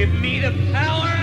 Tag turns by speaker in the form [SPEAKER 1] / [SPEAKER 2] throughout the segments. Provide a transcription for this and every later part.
[SPEAKER 1] Give me the power,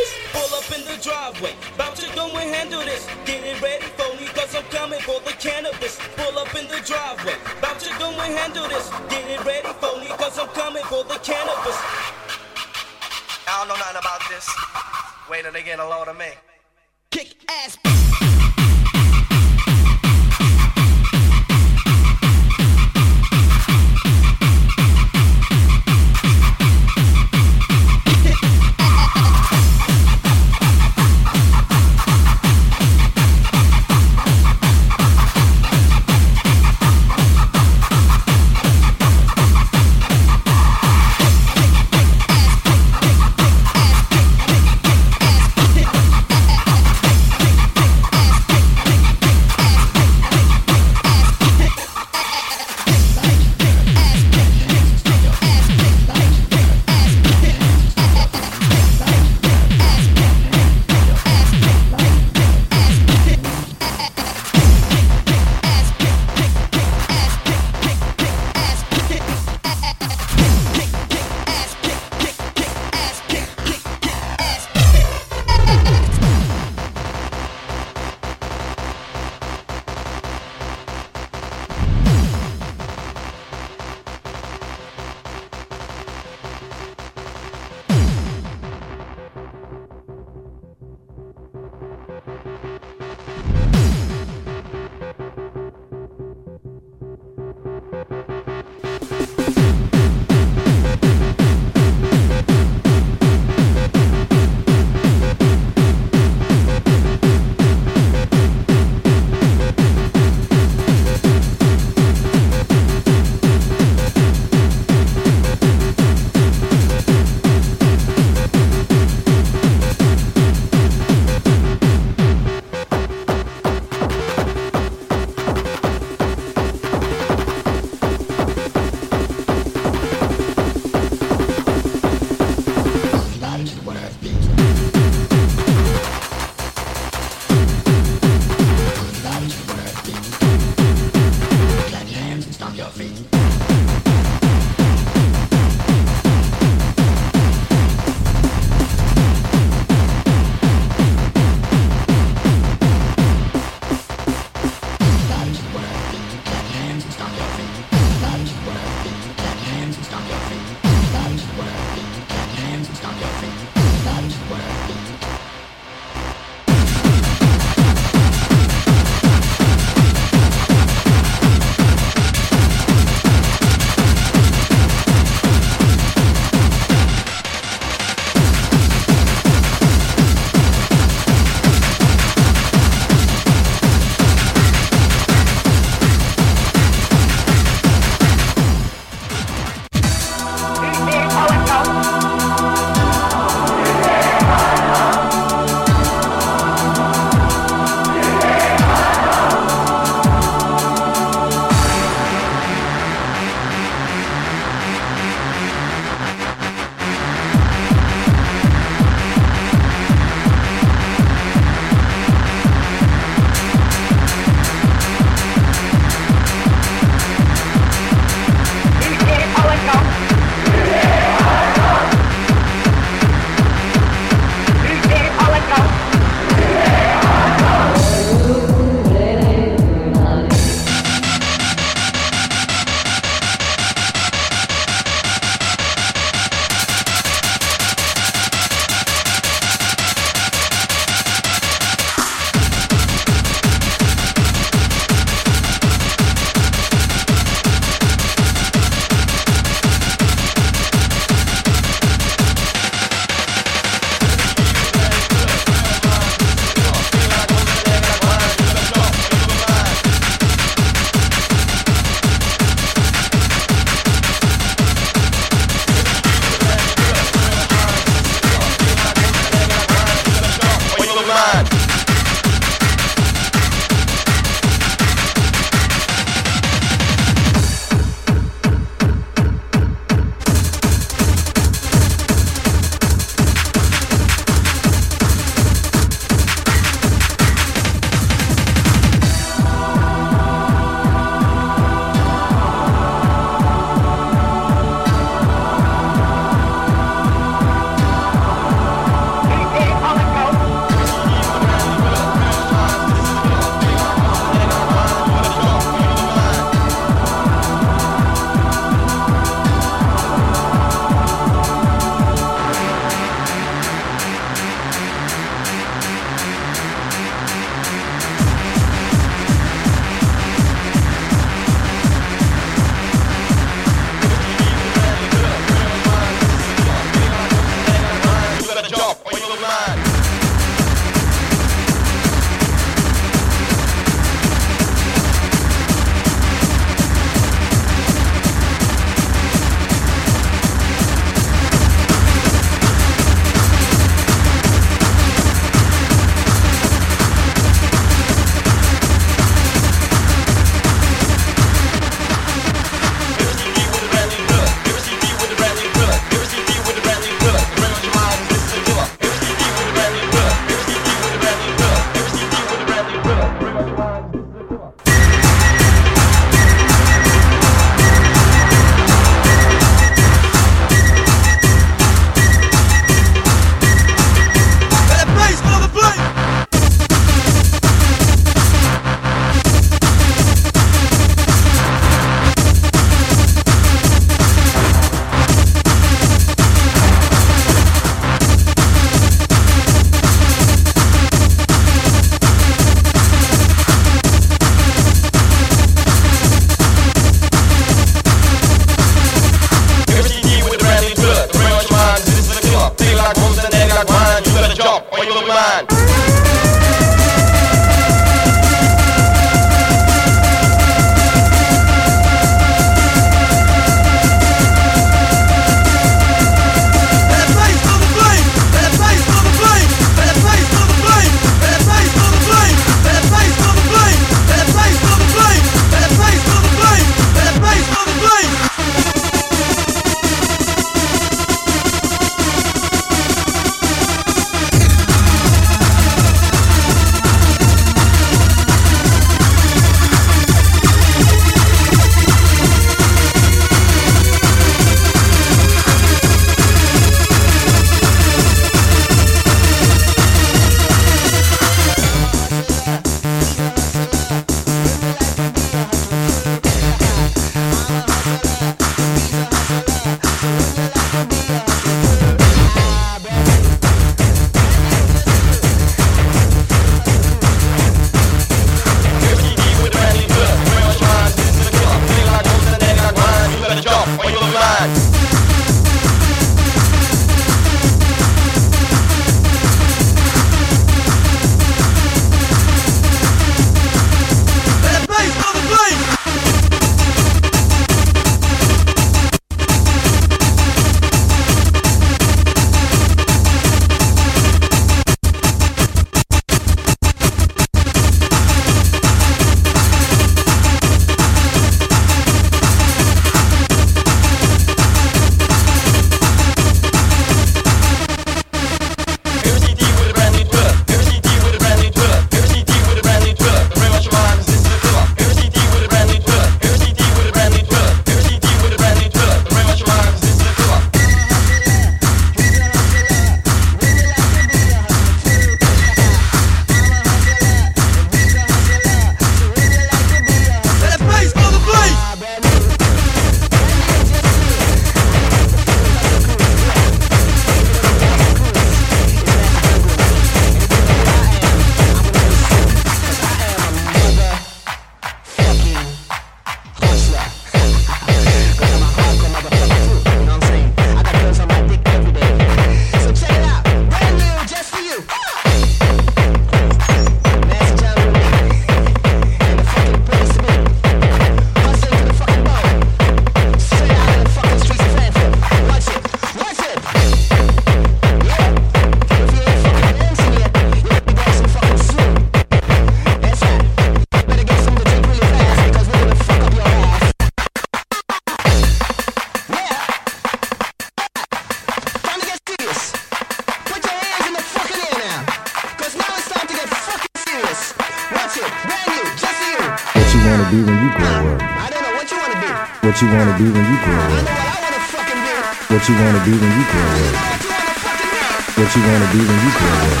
[SPEAKER 2] be.
[SPEAKER 3] What you wanna be
[SPEAKER 2] when you grow up?
[SPEAKER 3] what
[SPEAKER 2] you wanna
[SPEAKER 3] fucking be.
[SPEAKER 2] What you wanna be when you grow up?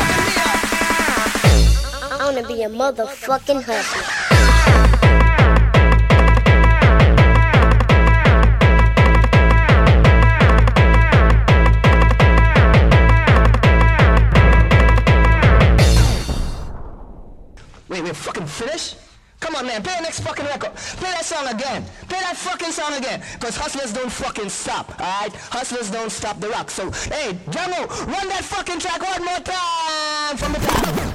[SPEAKER 4] I wanna be a motherfucking hustler.
[SPEAKER 3] Wait, we're fucking finished? Come on, man, play the next fucking record. Play that song again. That fucking song again. Because hustlers don't fucking stop, alright? Hustlers don't stop the rock. So, hey, Django, run that fucking track one more time from the top.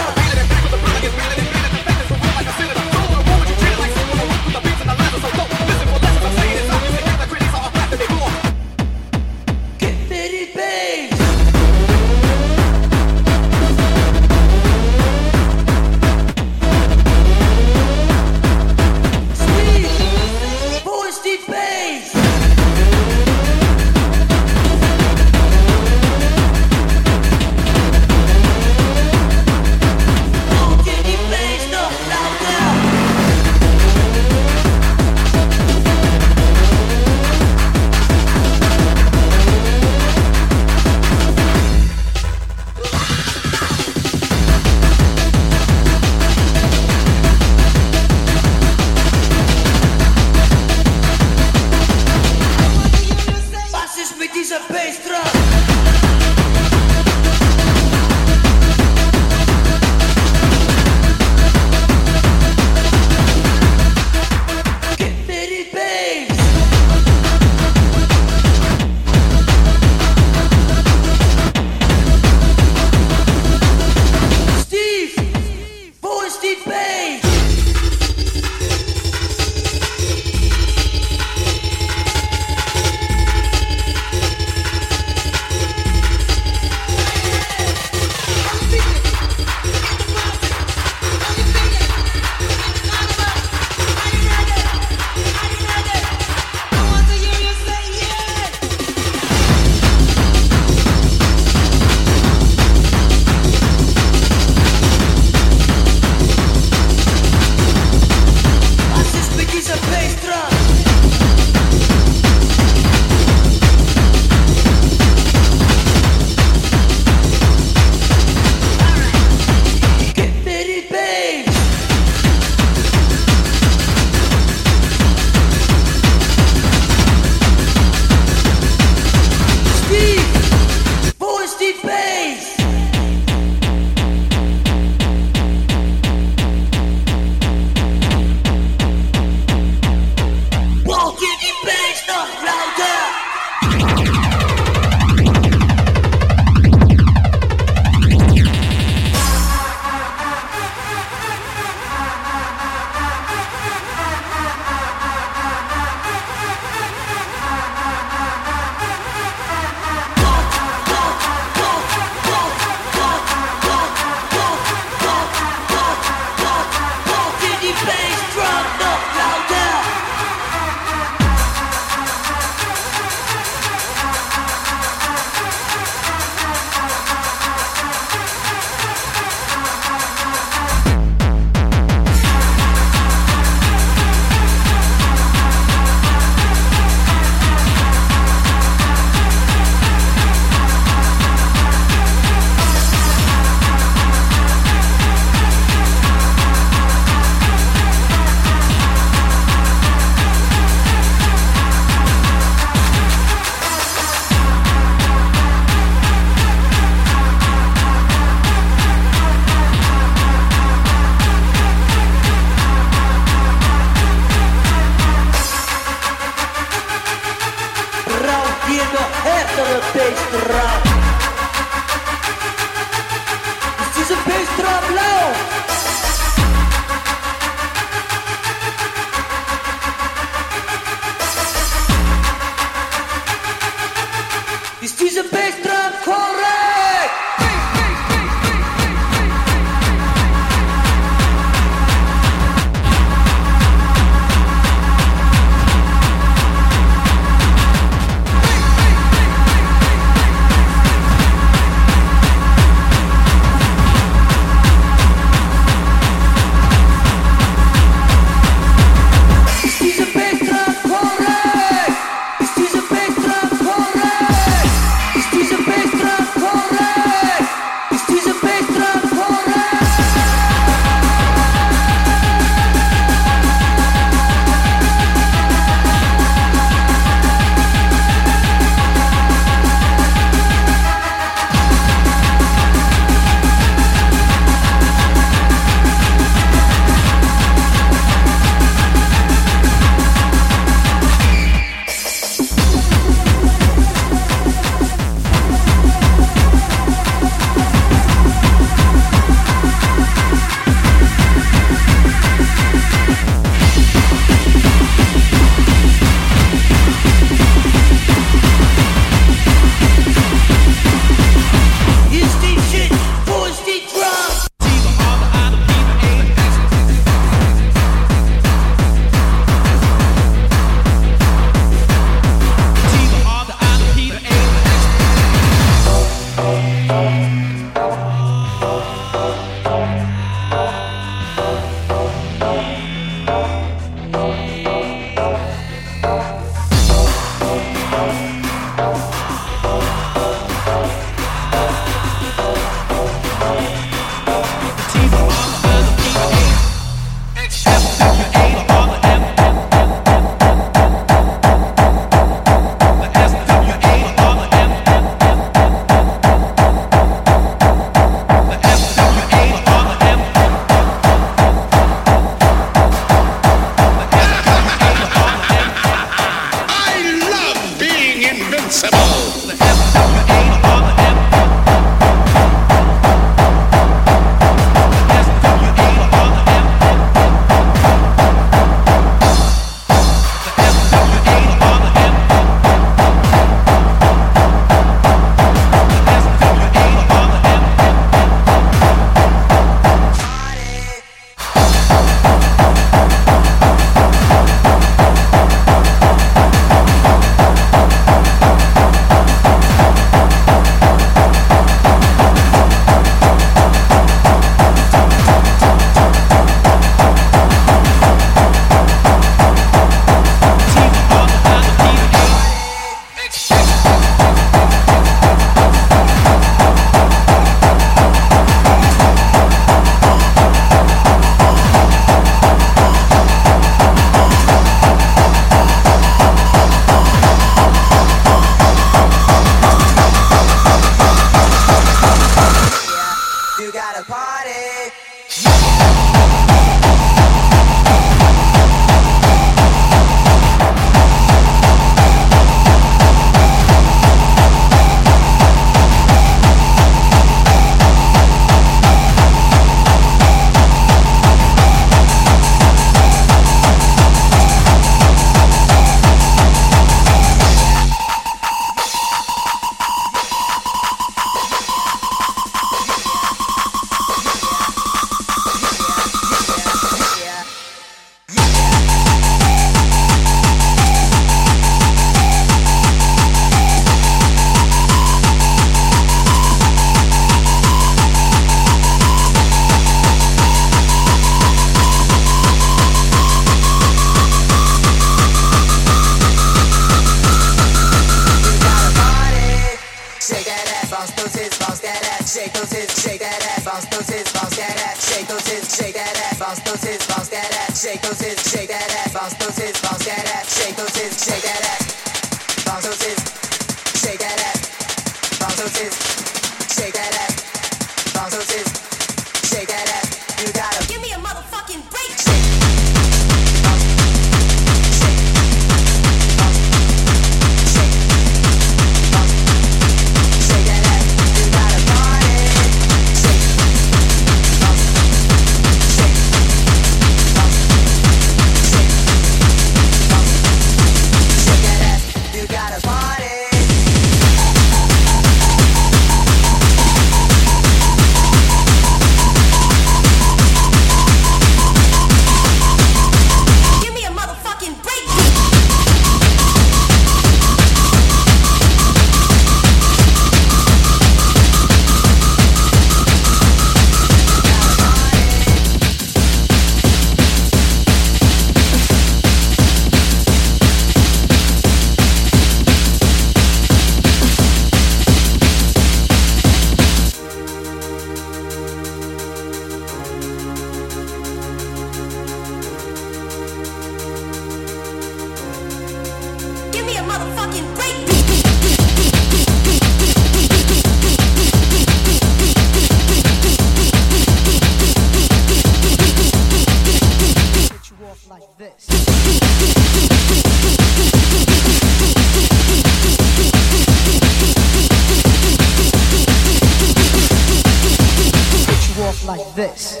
[SPEAKER 5] This.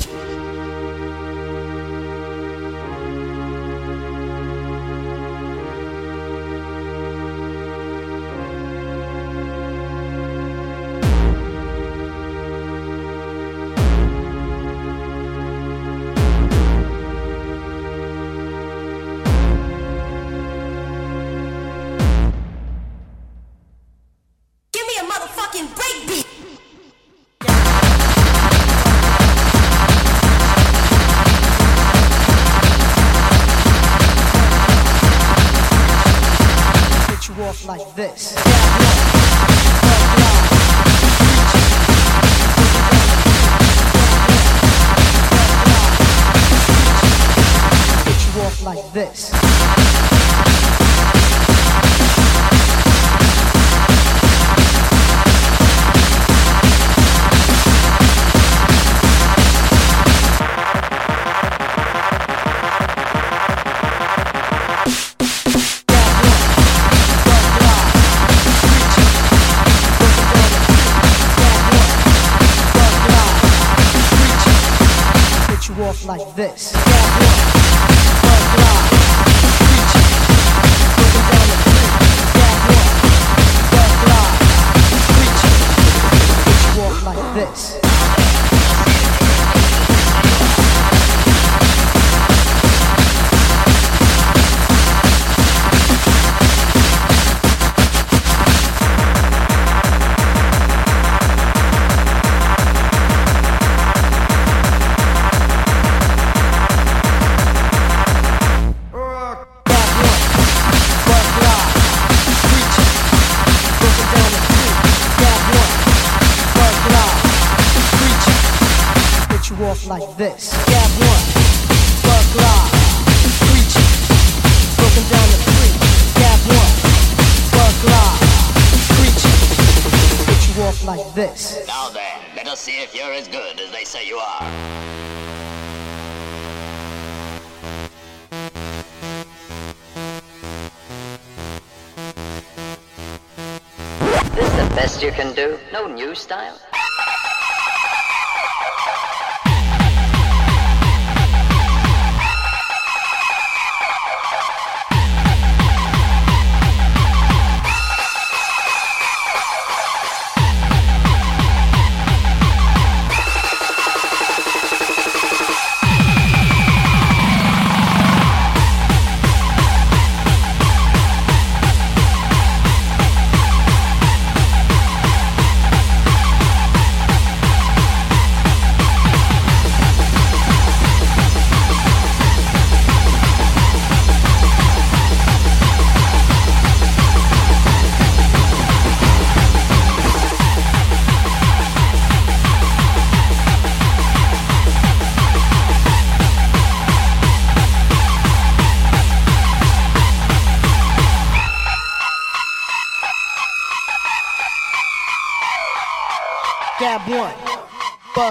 [SPEAKER 3] This
[SPEAKER 4] is the best you can do? No new style?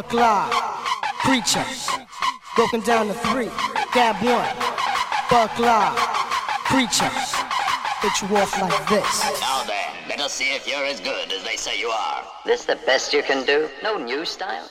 [SPEAKER 3] Bug live, preacher broken down to three. Gab one, bug live, preacher Get you off like this.
[SPEAKER 4] Now then, let us see if you're as good as they say you are. This the best you can do? No new style?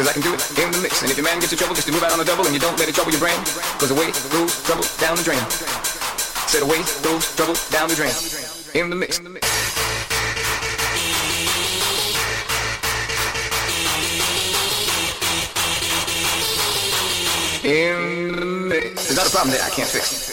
[SPEAKER 6] Cause I can do it in the mix. And if your man gets in trouble, just to move out on the double and you don't let it trouble your brain. Cause away goes trouble down the drain. Said away goes trouble down the drain. In the mix. In the mix. In the mix. There's not a problem there I can't fix.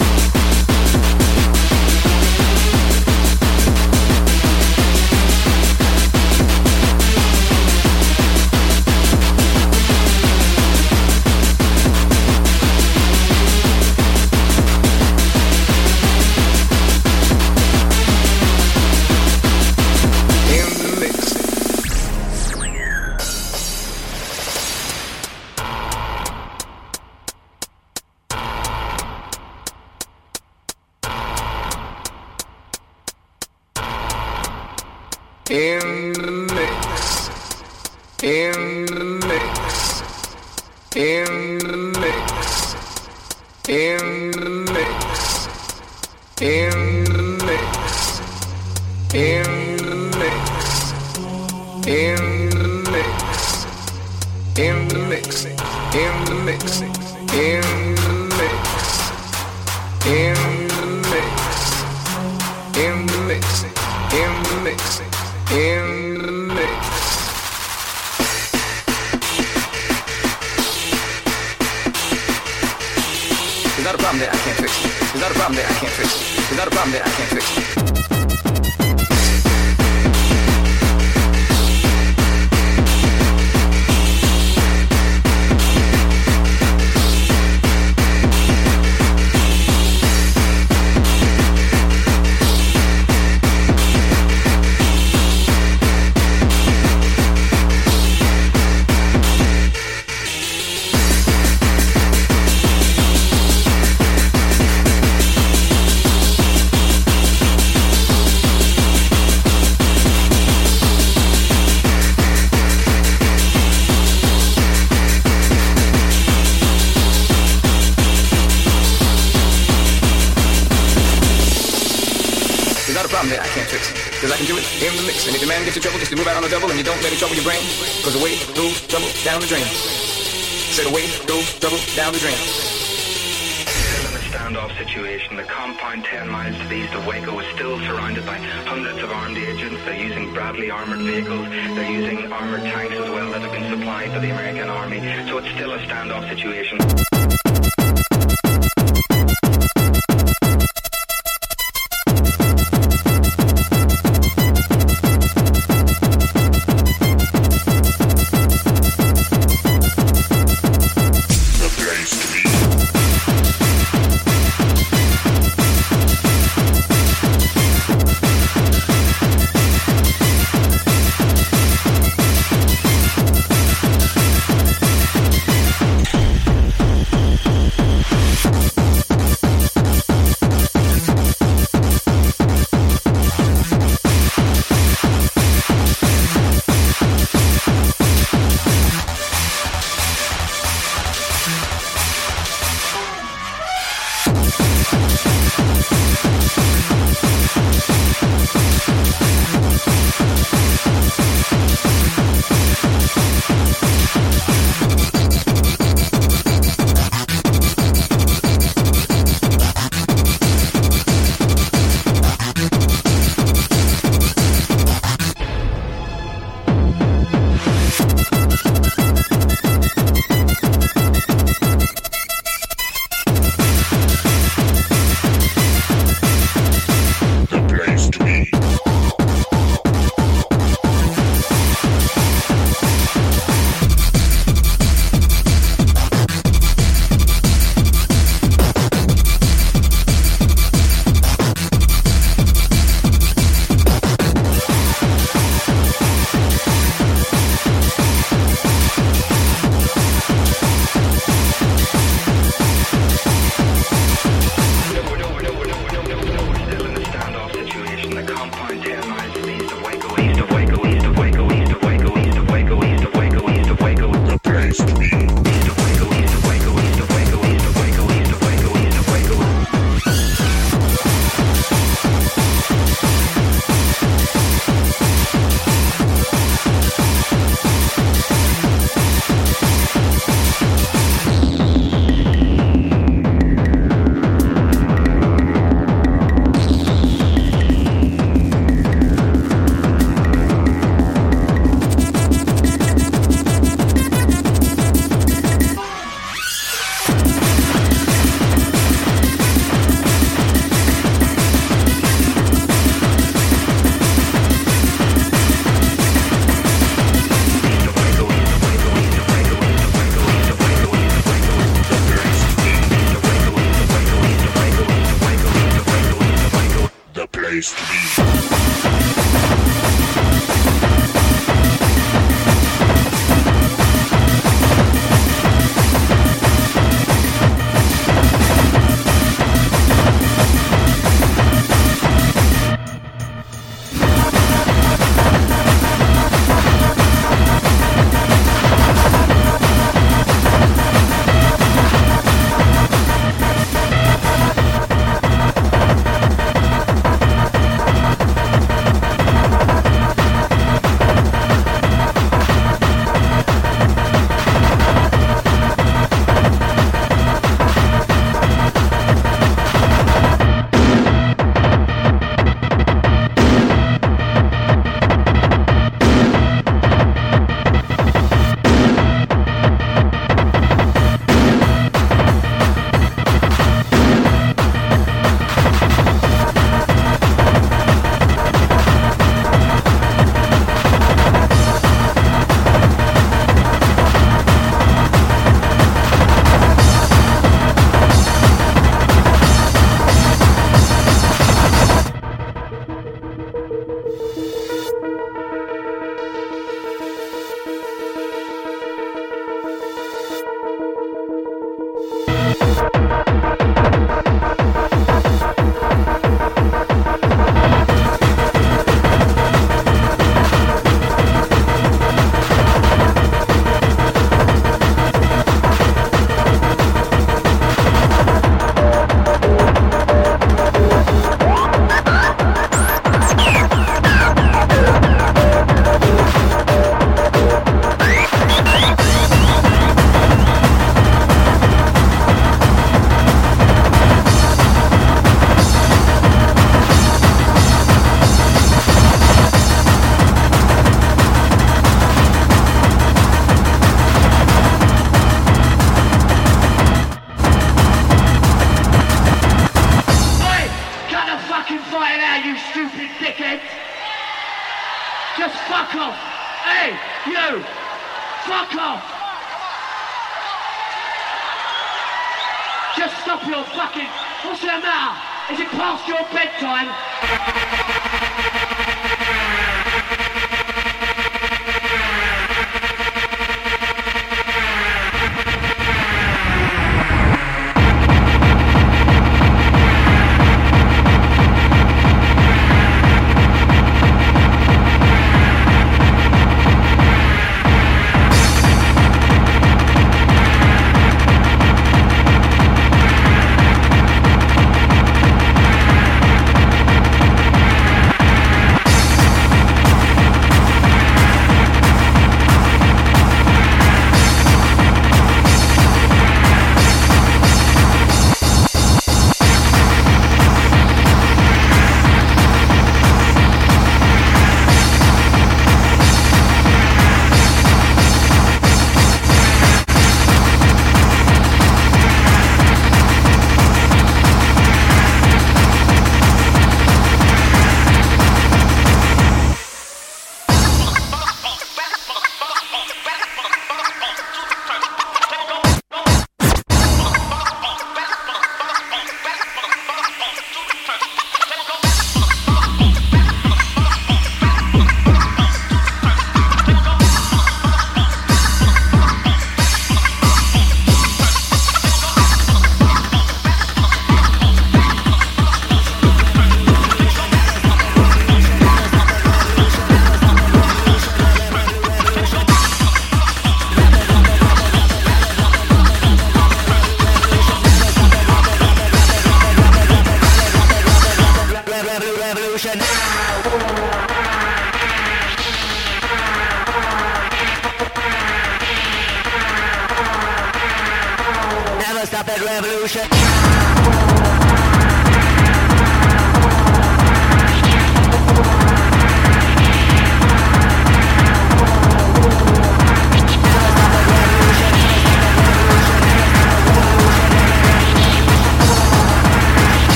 [SPEAKER 6] The. And if your man gets in trouble, just to move out on a double and you don't let it trouble your brain. Because away goes trouble down the drain. Said away goes trouble down the drain.
[SPEAKER 7] In a standoff situation. The compound 10 miles to the east of Waco is still surrounded by hundreds of armed agents. They're using Bradley armored vehicles. They're using armored tanks as well that have been supplied by the American Army. So it's still a standoff situation.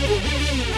[SPEAKER 8] Música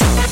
[SPEAKER 8] Yeah.